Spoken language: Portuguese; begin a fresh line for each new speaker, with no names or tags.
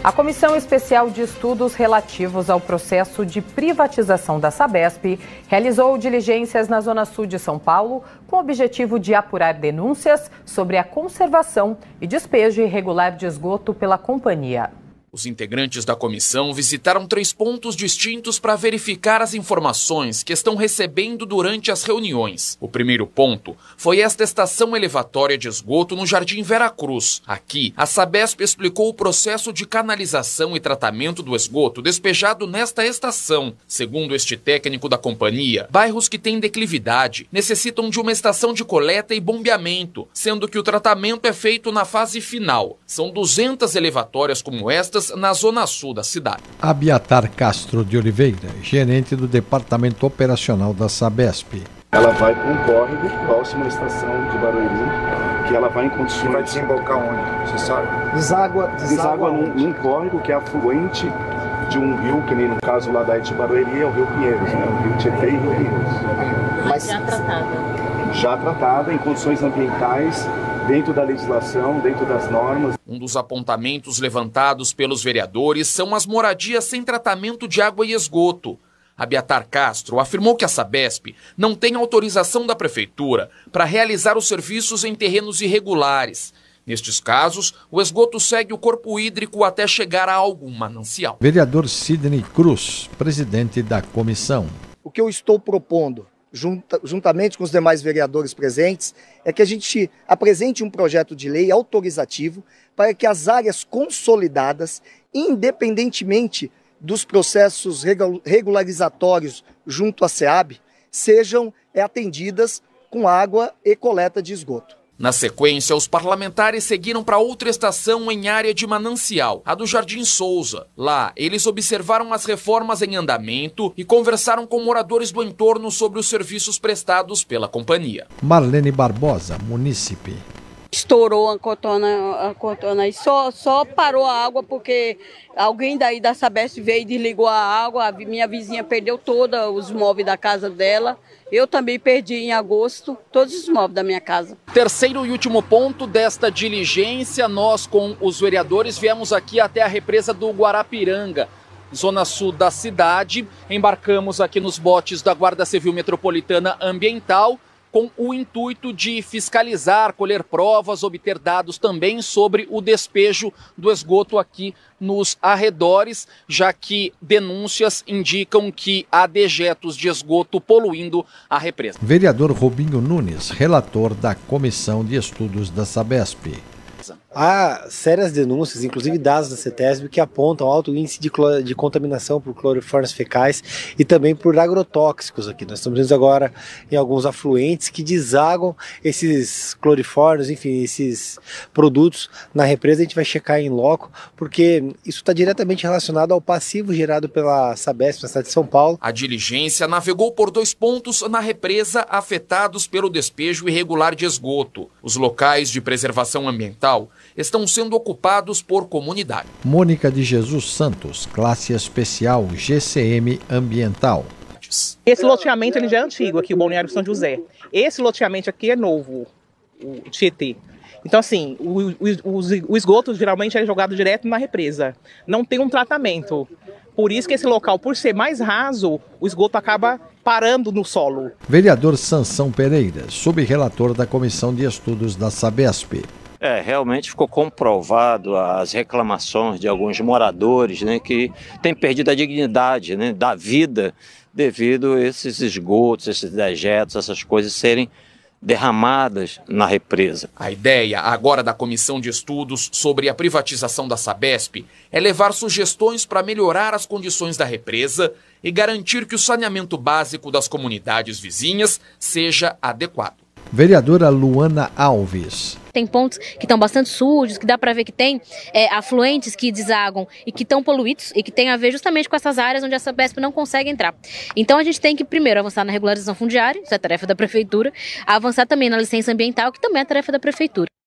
A Comissão Especial de Estudos relativos ao processo de privatização da Sabesp realizou diligências na Zona Sul de São Paulo com o objetivo de apurar denúncias sobre a conservação e despejo irregular de esgoto pela companhia.
Os integrantes da comissão visitaram três pontos distintos para verificar as informações que estão recebendo durante as reuniões. O primeiro ponto foi esta estação elevatória de esgoto no Jardim Vera Cruz. Aqui, a Sabesp explicou o processo de canalização e tratamento do esgoto despejado nesta estação. Segundo este técnico da companhia, bairros que têm declividade necessitam de uma estação de coleta e bombeamento, sendo que o tratamento é feito na fase final. São 200 elevatórias como na zona sul da cidade.
Abiatar Castro de Oliveira, gerente do Departamento Operacional da Sabesp.
Ela vai para um córrego próximo à estação de Barueri, que ela vai em condições...
E vai desembocar onde? Você sabe?
Deságua, deságua, deságua num, num córrego que é afluente de um rio, que nem no caso lá da Barueri é o Rio Pinheiros, né? o Rio Tietê e o Rio Pinheiros.
Mas já tratada.
Já tratada em condições ambientais dentro da legislação, dentro das normas.
Um dos apontamentos levantados pelos vereadores são as moradias sem tratamento de água e esgoto. Abiatar Castro afirmou que a Sabesp não tem autorização da prefeitura para realizar os serviços em terrenos irregulares. Nestes casos, o esgoto segue o corpo hídrico até chegar a algum manancial.
Vereador Sidney Cruz, presidente da comissão.
O que eu estou propondo junta, juntamente com os demais vereadores presentes, é que a gente apresente um projeto de lei autorizativo para que as áreas consolidadas, independentemente dos processos regularizatórios junto à SEAB, sejam atendidas com água e coleta de esgoto.
Na sequência, os parlamentares seguiram para outra estação em área de manancial, a do Jardim Souza. Lá, eles observaram as reformas em andamento e conversaram com moradores do entorno sobre os serviços prestados pela companhia.
Marlene Barbosa, munícipe.
Estourou a cotona, a cotona e só, só parou a água porque alguém daí da Sabesp veio e desligou a água. A minha vizinha perdeu todos os móveis da casa dela eu também perdi em agosto todos os móveis da minha casa.
Terceiro e último ponto desta diligência, nós com os vereadores viemos aqui até a represa do Guarapiranga, zona sul da cidade. Embarcamos aqui nos botes da Guarda Civil Metropolitana Ambiental com o intuito de fiscalizar, colher provas, obter dados também sobre o despejo do esgoto aqui nos arredores, já que denúncias indicam que há dejetos de esgoto poluindo a represa.
Vereador Robinho Nunes, relator da Comissão de Estudos da Sabesp.
Há sérias denúncias, inclusive dados da CETESB, que apontam alto índice de, de contaminação por cloriformes fecais e também por agrotóxicos aqui. Nós estamos vendo agora em alguns afluentes que desagam esses cloriformes, enfim, esses produtos na represa. A gente vai checar em loco, porque isso está diretamente relacionado ao passivo gerado pela Sabesp na cidade de São Paulo.
A diligência navegou por dois pontos na represa afetados pelo despejo irregular de esgoto. Os locais de preservação ambiental estão sendo ocupados por comunidade.
Mônica de Jesus Santos, classe especial GCM Ambiental.
Esse loteamento ele já é antigo aqui, o Balneário São José. Esse loteamento aqui é novo, o Tietê. Então, assim, o, o, o esgoto geralmente é jogado direto na represa. Não tem um tratamento. Por isso que esse local, por ser mais raso, o esgoto acaba parando no solo.
Vereador Sansão Pereira, subrelator da Comissão de Estudos da Sabesp.
É, realmente ficou comprovado as reclamações de alguns moradores né, que têm perdido a dignidade né, da vida devido a esses esgotos, esses dejetos, essas coisas serem derramadas na represa.
A ideia agora da comissão de estudos sobre a privatização da Sabesp é levar sugestões para melhorar as condições da represa e garantir que o saneamento básico das comunidades vizinhas seja adequado.
Vereadora Luana Alves.
Tem pontos que estão bastante sujos, que dá para ver que tem é, afluentes que desagam e que estão poluídos e que tem a ver justamente com essas áreas onde a Sabesp não consegue entrar. Então a gente tem que primeiro avançar na regularização fundiária, isso é tarefa da prefeitura, avançar também na licença ambiental, que também é tarefa da prefeitura.